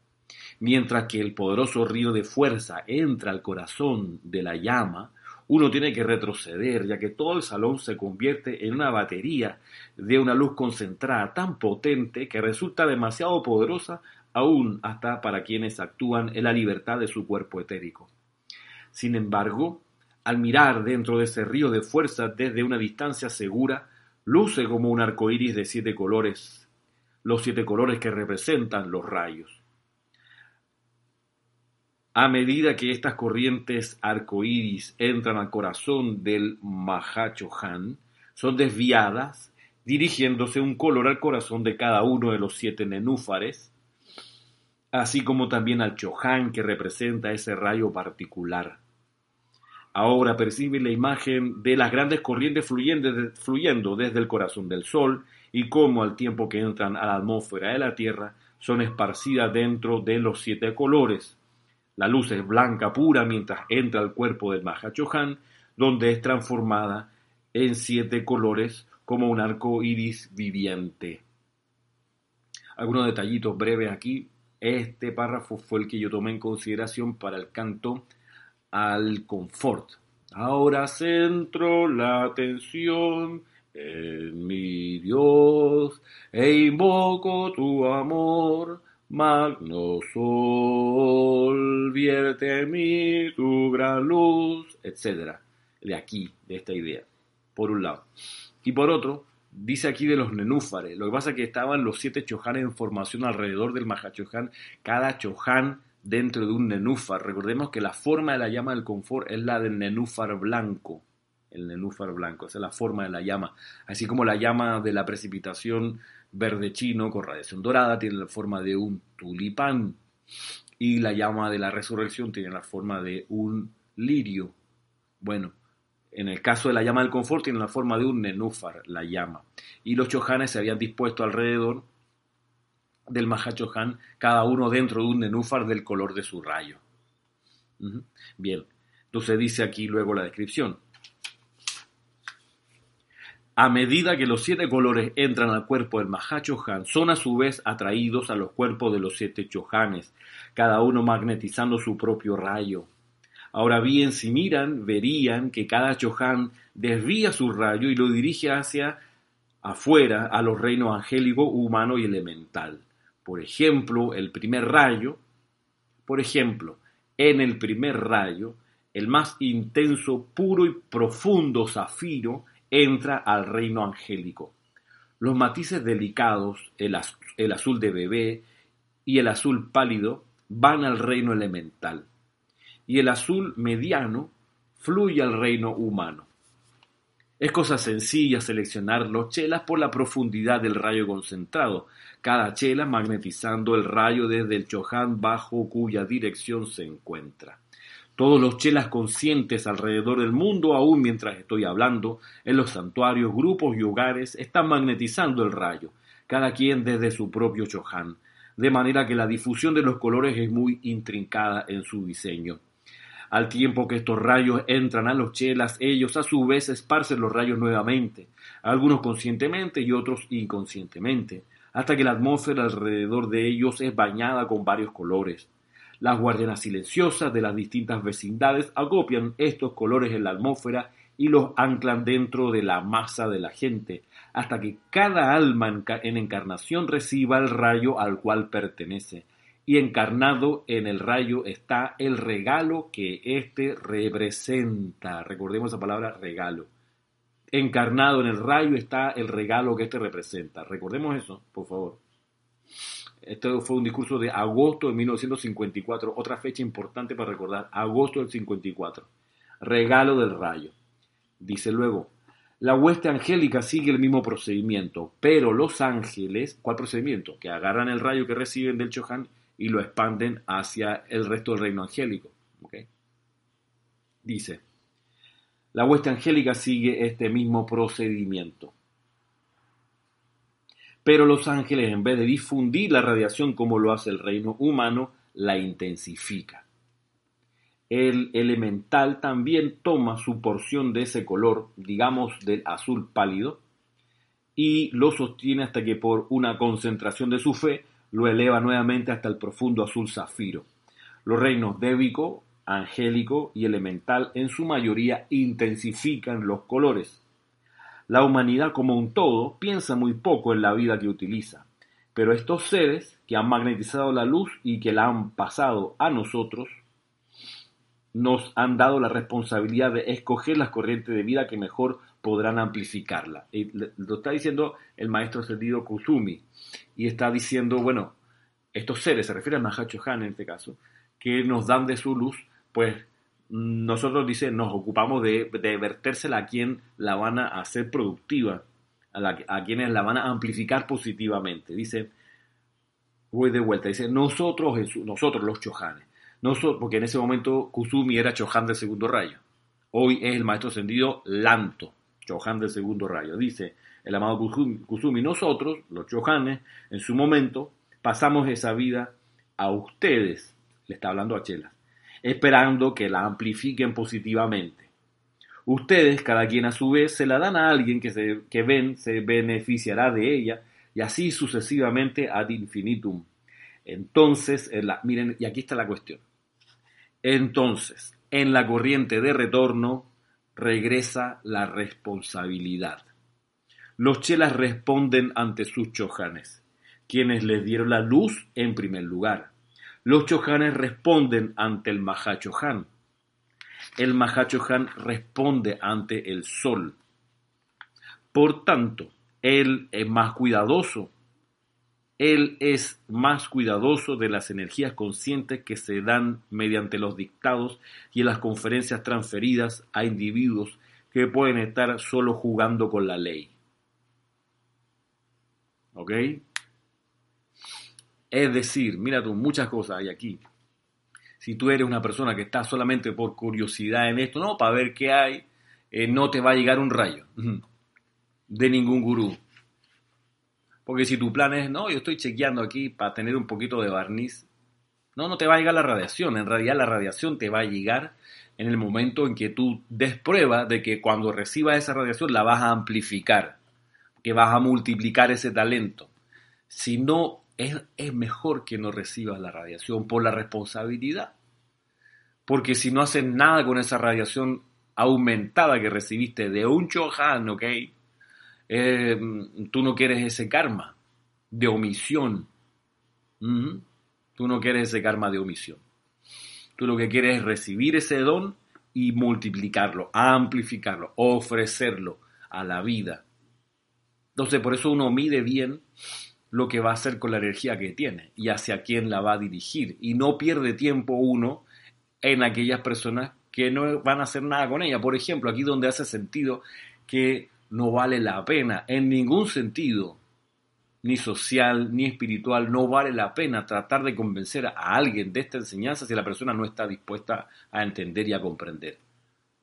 Mientras que el poderoso río de fuerza entra al corazón de la llama, uno tiene que retroceder, ya que todo el salón se convierte en una batería de una luz concentrada tan potente que resulta demasiado poderosa aún hasta para quienes actúan en la libertad de su cuerpo etérico. Sin embargo, al mirar dentro de ese río de fuerza desde una distancia segura, luce como un arco iris de siete colores, los siete colores que representan los rayos. A medida que estas corrientes arcoíris entran al corazón del Mahachohan, son desviadas, dirigiéndose un color al corazón de cada uno de los siete nenúfares, así como también al Chohan que representa ese rayo particular. Ahora percibe la imagen de las grandes corrientes fluyendo desde el corazón del Sol y cómo al tiempo que entran a la atmósfera de la Tierra son esparcidas dentro de los siete colores, la luz es blanca pura mientras entra al cuerpo del Mahachohan, donde es transformada en siete colores como un arco iris viviente. Algunos detallitos breves aquí. Este párrafo fue el que yo tomé en consideración para el canto al confort. Ahora centro la atención en mi Dios e invoco tu amor. Magno sol, vierte en mí tu gran luz, etc. De aquí, de esta idea, por un lado. Y por otro, dice aquí de los nenúfares. Lo que pasa es que estaban los siete chojanes en formación alrededor del Mahachohan, cada choján dentro de un nenúfar. Recordemos que la forma de la llama del confort es la del nenúfar blanco. El nenúfar blanco, esa es la forma de la llama. Así como la llama de la precipitación verde chino con radiación dorada tiene la forma de un tulipán. Y la llama de la resurrección tiene la forma de un lirio. Bueno, en el caso de la llama del confort tiene la forma de un nenúfar, la llama. Y los chojanes se habían dispuesto alrededor del Mahachohan, cada uno dentro de un nenúfar del color de su rayo. Bien, entonces dice aquí luego la descripción. A medida que los siete colores entran al cuerpo del Mahachohan, son a su vez atraídos a los cuerpos de los siete chohanes, cada uno magnetizando su propio rayo. Ahora bien, si miran, verían que cada chohan desvía su rayo y lo dirige hacia afuera a los reinos angélico, humano y elemental. Por ejemplo, el primer rayo, por ejemplo, en el primer rayo, el más intenso, puro y profundo zafiro entra al reino angélico. Los matices delicados, el, el azul de bebé y el azul pálido, van al reino elemental. Y el azul mediano fluye al reino humano. Es cosa sencilla seleccionar los chelas por la profundidad del rayo concentrado, cada chela magnetizando el rayo desde el Chohan bajo cuya dirección se encuentra. Todos los chelas conscientes alrededor del mundo, aún mientras estoy hablando, en los santuarios, grupos y hogares, están magnetizando el rayo, cada quien desde su propio Chohan, de manera que la difusión de los colores es muy intrincada en su diseño. Al tiempo que estos rayos entran a los chelas, ellos a su vez esparcen los rayos nuevamente, algunos conscientemente y otros inconscientemente, hasta que la atmósfera alrededor de ellos es bañada con varios colores. Las guardianas silenciosas de las distintas vecindades acopian estos colores en la atmósfera y los anclan dentro de la masa de la gente, hasta que cada alma en encarnación reciba el rayo al cual pertenece, y encarnado en el rayo está el regalo que éste representa. Recordemos esa palabra regalo. Encarnado en el rayo está el regalo que éste representa. Recordemos eso, por favor. Este fue un discurso de agosto de 1954, otra fecha importante para recordar, agosto del 54. Regalo del rayo. Dice luego, la hueste angélica sigue el mismo procedimiento, pero los ángeles, ¿cuál procedimiento? Que agarran el rayo que reciben del Chohan y lo expanden hacia el resto del reino angélico. Dice, la hueste angélica sigue este mismo procedimiento. Pero los ángeles, en vez de difundir la radiación como lo hace el reino humano, la intensifica. El elemental también toma su porción de ese color, digamos del azul pálido, y lo sostiene hasta que por una concentración de su fe lo eleva nuevamente hasta el profundo azul zafiro. Los reinos débico, angélico y elemental en su mayoría intensifican los colores. La humanidad como un todo piensa muy poco en la vida que utiliza, pero estos seres que han magnetizado la luz y que la han pasado a nosotros, nos han dado la responsabilidad de escoger las corrientes de vida que mejor podrán amplificarla. Lo está diciendo el maestro sentido Kusumi. Y está diciendo, bueno, estos seres, se refiere a Mahacho Han en este caso, que nos dan de su luz, pues nosotros, dice, nos ocupamos de, vertérsela a quien la van a hacer productiva, a, quienes la van a amplificar positivamente. Dice, voy de vuelta, dice, nosotros, nosotros los Chohanes, nosotros, porque en ese momento Kusumi era Chohan del segundo rayo. Hoy es el maestro ascendido Lanto, Chohan del segundo rayo. Dice el amado Kusumi, nosotros, los Chohanes, en su momento, pasamos esa vida a ustedes, le está hablando a Chela, esperando que la amplifiquen positivamente. Ustedes, cada quien a su vez, se la dan a alguien que, se, que ven se beneficiará de ella, y así sucesivamente ad infinitum. Entonces, miren, y aquí está la cuestión. Entonces, en la corriente de retorno regresa la responsabilidad. Los chelas responden ante sus chojanes, quienes les dieron la luz en primer lugar. Los chojanes responden ante el Mahachohan. El Mahachohan responde ante el sol. Por tanto, él es más cuidadoso. Él es más cuidadoso de las energías conscientes que se dan mediante los dictados y en las conferencias transferidas a individuos que pueden estar solo jugando con la ley. ¿Ok? Es decir, mira tú, muchas cosas hay aquí. Si tú eres una persona que está solamente por curiosidad en esto, no, para ver qué hay, eh, no te va a llegar un rayo de ningún gurú. Porque si tu plan es, no, yo estoy chequeando aquí para tener un poquito de barniz, no, no te va a llegar la radiación. En realidad la radiación te va a llegar en el momento en que tú des prueba de que cuando recibas esa radiación la vas a amplificar, que vas a multiplicar ese talento. Si no es, mejor que no recibas la radiación por la responsabilidad. Porque si no haces nada con esa radiación aumentada que recibiste de un Chohan, ¿ok? Eh, tú no quieres ese karma de omisión. Tú no quieres ese karma de omisión. Tú lo que quieres es recibir ese don y multiplicarlo, amplificarlo, ofrecerlo a la vida. Entonces, por eso uno mide bien lo que va a hacer con la energía que tiene y hacia quién la va a dirigir. Y no pierde tiempo uno en aquellas personas que no van a hacer nada con ella. Por ejemplo, aquí donde hace sentido que no vale la pena, en ningún sentido, ni social, ni espiritual, no vale la pena tratar de convencer a alguien de esta enseñanza si la persona no está dispuesta a entender y a comprender.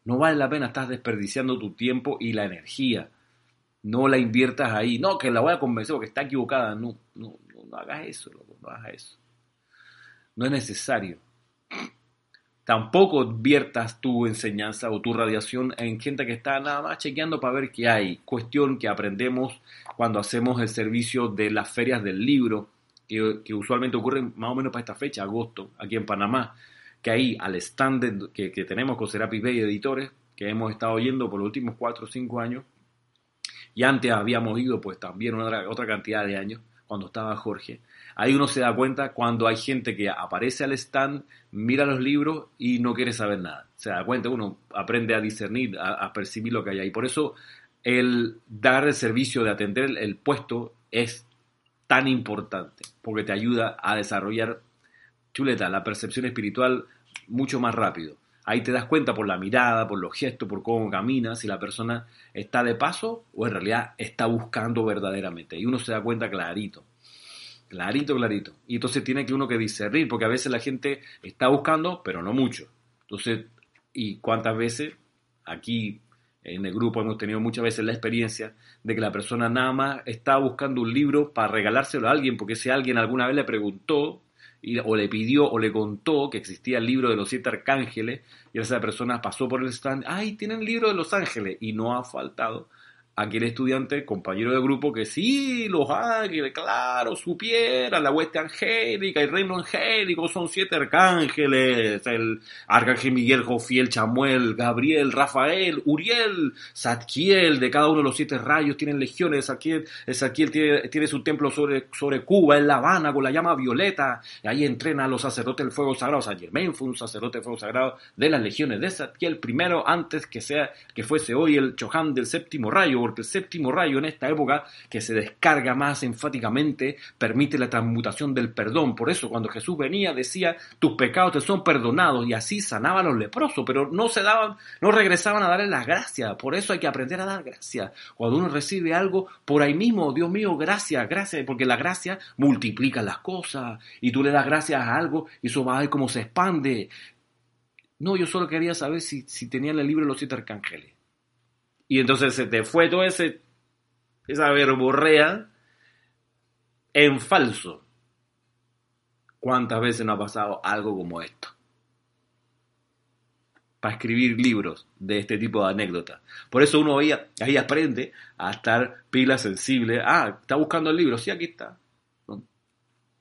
No vale la pena, estás desperdiciando tu tiempo y la energía no la inviertas ahí. No, que la voy a convencer porque está equivocada. No, no, no, hagas eso, no hagas eso. No es necesario. Tampoco adviertas tu enseñanza o tu radiación en gente que está nada más chequeando para ver qué hay. Cuestión que aprendemos cuando hacemos el servicio de las ferias del libro, que, usualmente ocurren más o menos para esta fecha, agosto, aquí en Panamá, que ahí al stand que, que tenemos con Serapis Bay Editores, que hemos estado oyendo por los últimos cuatro o cinco años, y antes habíamos ido pues también otra, otra cantidad de años, cuando estaba Jorge. Ahí uno se da cuenta cuando hay gente que aparece al stand, mira los libros y no quiere saber nada. Se da cuenta, uno aprende a discernir, a, percibir lo que hay ahí. Por eso el dar el servicio de atender el puesto es tan importante, porque te ayuda a desarrollar, chuleta, la percepción espiritual mucho más rápido. Ahí te das cuenta por la mirada, por los gestos, por cómo camina, si la persona está de paso o en realidad está buscando verdaderamente. Y uno se da cuenta clarito. Clarito, clarito. Y entonces tiene que uno que discernir, porque a veces la gente está buscando, pero no mucho. Entonces, ¿y cuántas veces aquí en el grupo hemos tenido muchas veces la experiencia de que la persona nada más está buscando un libro para regalárselo a alguien, porque si alguien alguna vez le preguntó o le pidió o le contó que existía el libro de los siete arcángeles y esa persona pasó por el stand, ay, tienen el libro de los ángeles y no ha faltado aquel estudiante, compañero de grupo, que sí, los ángeles, claro, supiera, la hueste angélica, el reino angélico, son siete arcángeles, el arcángel Miguel, Jofiel, Chamuel, Gabriel, Rafael, Uriel, Zadkiel, de cada uno de los siete rayos tienen legiones, Zadkiel, Zadkiel tiene, tiene, su templo sobre, sobre Cuba, en La Habana, con la llama violeta, y ahí entrena a los sacerdotes del fuego sagrado, San Germain fue un sacerdote del fuego sagrado de las legiones de Zadkiel, primero, antes que sea, que fuese hoy el Chohan del séptimo rayo, porque el séptimo rayo en esta época, que se descarga más enfáticamente, permite la transmutación del perdón. Por eso cuando Jesús venía decía, tus pecados te son perdonados y así sanaba a los leprosos, pero no se daban, no regresaban a darle las gracias. Por eso hay que aprender a dar gracias. Cuando uno recibe algo, por ahí mismo, Dios mío, gracias, gracias, porque la gracia multiplica las cosas y tú le das gracias a algo y eso va a ver cómo se expande. No, yo solo quería saber si, si tenían el libro de los siete arcángeles. Y entonces se te fue ese, esa verborrea en falso. ¿Cuántas veces no ha pasado algo como esto? para escribir libros de este tipo de anécdotas. Por eso uno ahí, ahí aprende a estar pila sensible. Ah, está buscando el libro. Sí, aquí está.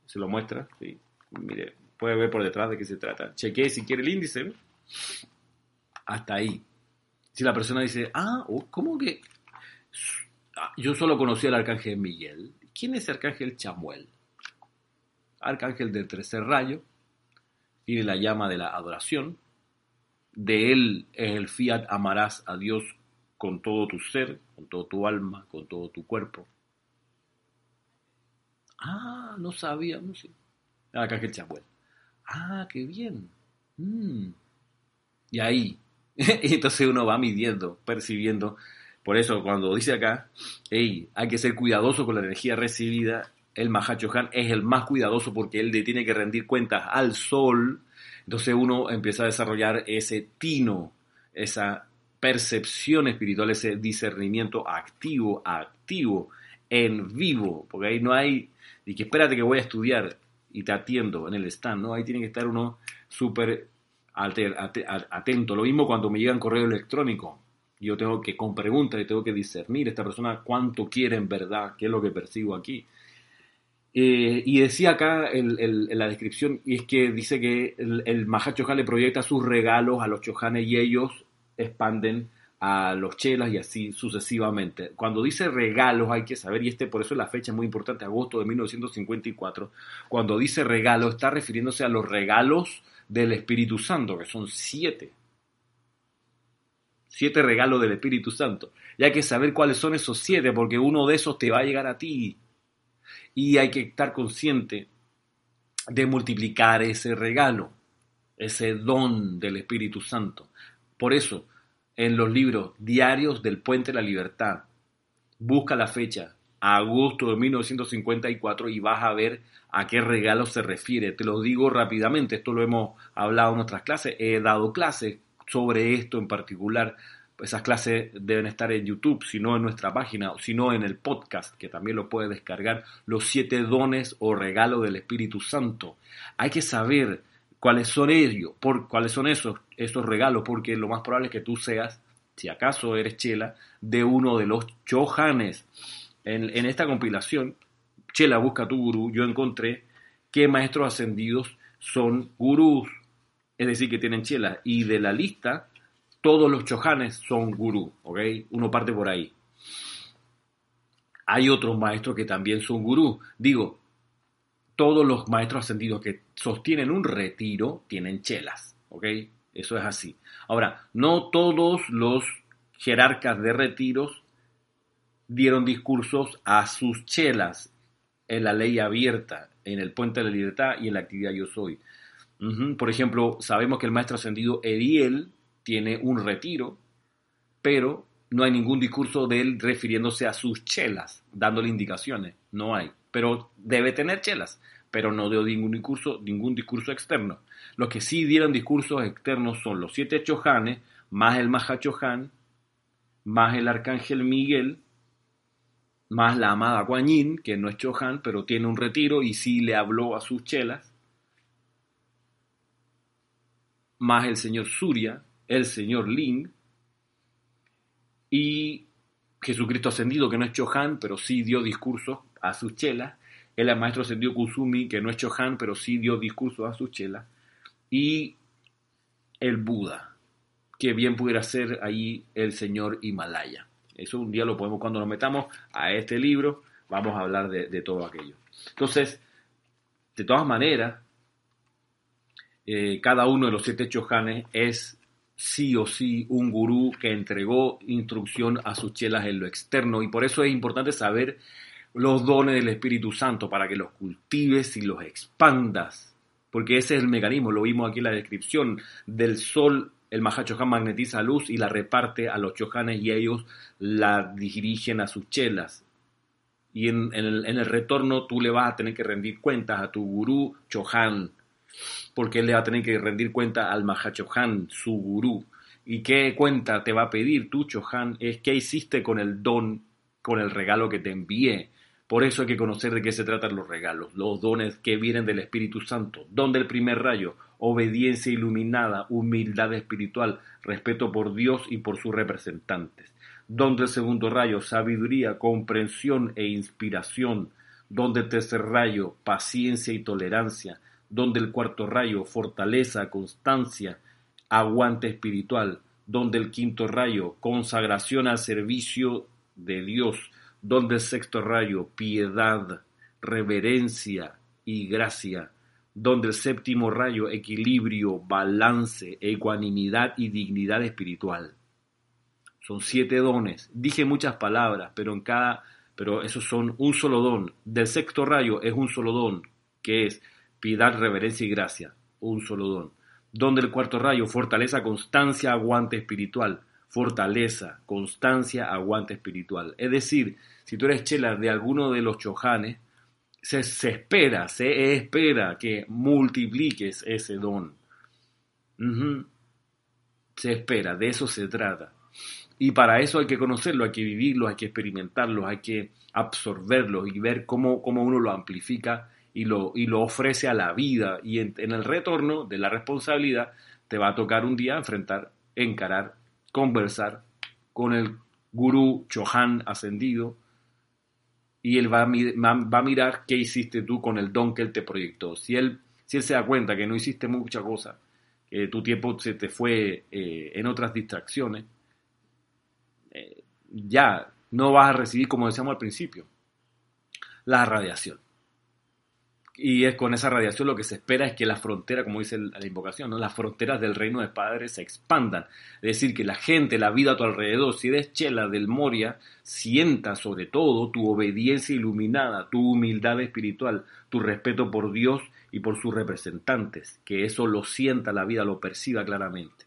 Se lo muestra. Sí. Mire, puede ver por detrás de qué se trata. Chequee si quiere el índice. Hasta ahí. Si la persona dice, ah, ¿cómo que? Ah, yo solo conocí al arcángel Miguel. ¿Quién es el arcángel Chamuel? Arcángel del tercer rayo de la llama de la adoración. De él es el fiat, amarás a Dios con todo tu ser, con todo tu alma, con todo tu cuerpo. Ah, no sabía, no sé. Arcángel Chamuel. Ah, qué bien. Mm. Y ahí, entonces uno va midiendo, percibiendo. Por eso cuando dice acá, hey, hay que ser cuidadoso con la energía recibida, el Mahachohan es el más cuidadoso porque él le tiene que rendir cuentas al sol. Entonces uno empieza a desarrollar ese tino, esa percepción espiritual, ese discernimiento activo, activo, en vivo, porque ahí no hay, y que espérate que voy a estudiar y te atiendo en el stand, ¿no? Ahí tiene que estar uno súper atento. Lo mismo cuando me llegan correo electrónico. Yo tengo que, con preguntas, y tengo que discernir esta persona cuánto quiere en verdad, qué es lo que percibo aquí. Eh, y decía acá en la descripción, y es que dice que el, el le proyecta sus regalos a los Chohanes y ellos expanden a los chelas y así sucesivamente. Cuando dice regalos hay que saber, y este por eso la fecha es muy importante, agosto de 1954, cuando dice regalo está refiriéndose a los regalos del Espíritu Santo, que son siete. Siete regalos del Espíritu Santo. Y hay que saber cuáles son esos siete, porque uno de esos te va a llegar a ti. Y hay que estar consciente de multiplicar ese regalo, ese don del Espíritu Santo. Por eso, en los libros diarios del Puente de la Libertad, busca la fecha, agosto de 1954, y vas a ver a qué regalo se refiere. Te lo digo rápidamente, esto lo hemos hablado en nuestras clases, he dado clases sobre esto en particular. Esas clases deben estar en YouTube, si no en nuestra página, si no en el podcast, que también lo puedes descargar, los siete dones o regalos del Espíritu Santo. Hay que saber cuáles son ellos, por, cuáles son esos, esos regalos, porque lo más probable es que tú seas, si acaso eres chela, de uno de los chojanes. En, en esta compilación Chela busca tu gurú, yo encontré que maestros ascendidos son gurús, es decir, que tienen chela. Y de la lista, todos los chojanes son gurú, ¿ok? Uno parte por ahí. Hay otros maestros que también son gurú. Digo, todos los maestros ascendidos que sostienen un retiro tienen chelas, ¿ok? Eso es así. Ahora, no todos los jerarcas de retiros dieron discursos a sus chelas en la ley abierta, en el puente de la libertad y en la actividad yo soy. Por ejemplo, sabemos que el maestro ascendido Eriel tiene un retiro, pero no hay ningún discurso de él refiriéndose a sus chelas, dándole indicaciones. No hay. Pero debe tener chelas, pero no dio ningún discurso, externo. Los que sí dieron discursos externos son los siete chojanes, más el Mahachohan, más el arcángel Miguel, más la amada Guan que no es Chohan, pero tiene un retiro y sí le habló a sus chelas, más el señor Surya, el señor Ling, y Jesucristo ascendido, que no es Chohan, pero sí dio discursos a sus chelas, el maestro ascendido Kusumi, que no es Chohan, pero sí dio discursos a sus chelas, y el Buda, que bien pudiera ser ahí el señor Himalaya. Eso un día lo podemos, cuando nos metamos a este libro, vamos a hablar de, todo aquello. Entonces, de todas maneras, eh, cada uno de los siete chojanes es sí o sí un gurú que entregó instrucción a sus chelas en lo externo y por eso es importante saber los dones del Espíritu Santo para que los cultives y los expandas, porque ese es el mecanismo, lo vimos aquí en la descripción del sol el Mahachohan magnetiza luz y la reparte a los chohanes y ellos la dirigen a sus chelas. Y en, el, retorno tú le vas a tener que rendir cuentas a tu gurú Chohan, porque él le va a tener que rendir cuenta al Mahachohan, su gurú. ¿Y qué cuenta te va a pedir tú, Chohan? Es qué hiciste con el don, con el regalo que te envié. Por eso hay que conocer de qué se tratan los regalos, los dones que vienen del Espíritu Santo. Don del primer rayo, obediencia iluminada, humildad espiritual, respeto por Dios y por sus representantes. Don del segundo rayo, sabiduría, comprensión e inspiración. Don del tercer rayo, paciencia y tolerancia. Don del cuarto rayo, fortaleza, constancia, aguante espiritual. Don del quinto rayo, consagración al servicio de Dios donde sexto rayo, piedad, reverencia y gracia, donde el séptimo rayo, equilibrio, balance, ecuanimidad y dignidad espiritual. Son siete dones. Dije muchas palabras, pero en cada, pero esos son un solo don. Del sexto rayo es un solo don, que es piedad, reverencia y gracia, un solo don. Donde el cuarto rayo, fortaleza, constancia, aguante espiritual fortaleza, constancia, aguante espiritual. Es decir, si tú eres chela de alguno de los chojanes, se, espera, se espera que multipliques ese don. Se espera, de eso se trata. Y para eso hay que conocerlo, hay que vivirlo, hay que experimentarlo, hay que absorberlo y ver cómo, cómo uno lo amplifica y lo, y lo ofrece a la vida. Y en, en el retorno de la responsabilidad te va a tocar un día enfrentar, encarar conversar con el gurú Chohan ascendido y él va a, mirar qué hiciste tú con el don que él te proyectó. Si él, si él se da cuenta que no hiciste mucha cosa, que tu tiempo se te fue eh, en otras distracciones, eh, ya no vas a recibir, como decíamos al principio, la radiación y es con esa radiación lo que se espera es que la frontera, como dice la invocación, ¿no? las fronteras del reino de Padre se expandan. Es decir, que la gente, la vida a tu alrededor, si eres chela del Moria, sienta sobre todo tu obediencia iluminada, tu humildad espiritual, tu respeto por Dios y por sus representantes, que eso lo sienta la vida, lo perciba claramente.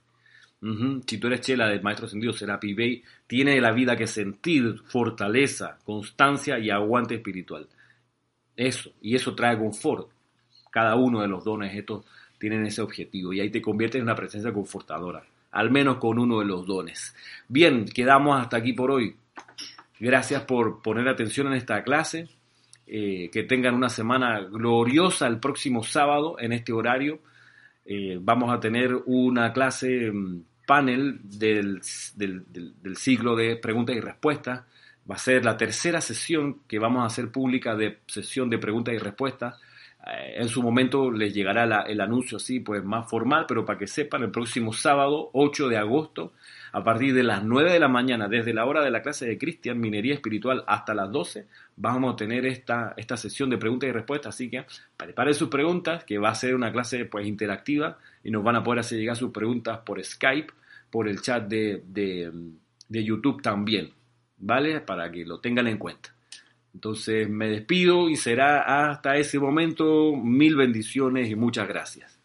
Si tú eres chela del Maestro Ascendido Serapi Bey, tiene la vida que sentir fortaleza, constancia y aguante espiritual. Eso, y eso trae confort. Cada uno de los dones estos tienen ese objetivo y ahí te conviertes en una presencia confortadora, al menos con uno de los dones. Bien, quedamos hasta aquí por hoy. Gracias por poner atención en esta clase. Eh, que tengan una semana gloriosa el próximo sábado en este horario. Eh, vamos a tener una clase mm, panel del, del, del, ciclo de preguntas y respuestas Va a ser la tercera sesión que vamos a hacer pública de sesión de preguntas y respuestas. Eh, en su momento les llegará el anuncio así, pues más formal, pero para que sepan, el próximo sábado, 8 de agosto, a partir de las 9 de la mañana, desde la hora de la clase de Cristian, Minería Espiritual, hasta las 12, vamos a tener esta, esta sesión de preguntas y respuestas. Así que preparen sus preguntas, que va a ser una clase pues interactiva y nos van a poder hacer llegar sus preguntas por Skype, por el chat de, de YouTube también. ¿Vale? Para que lo tengan en cuenta. Entonces me despido y será hasta ese momento mil bendiciones y muchas gracias.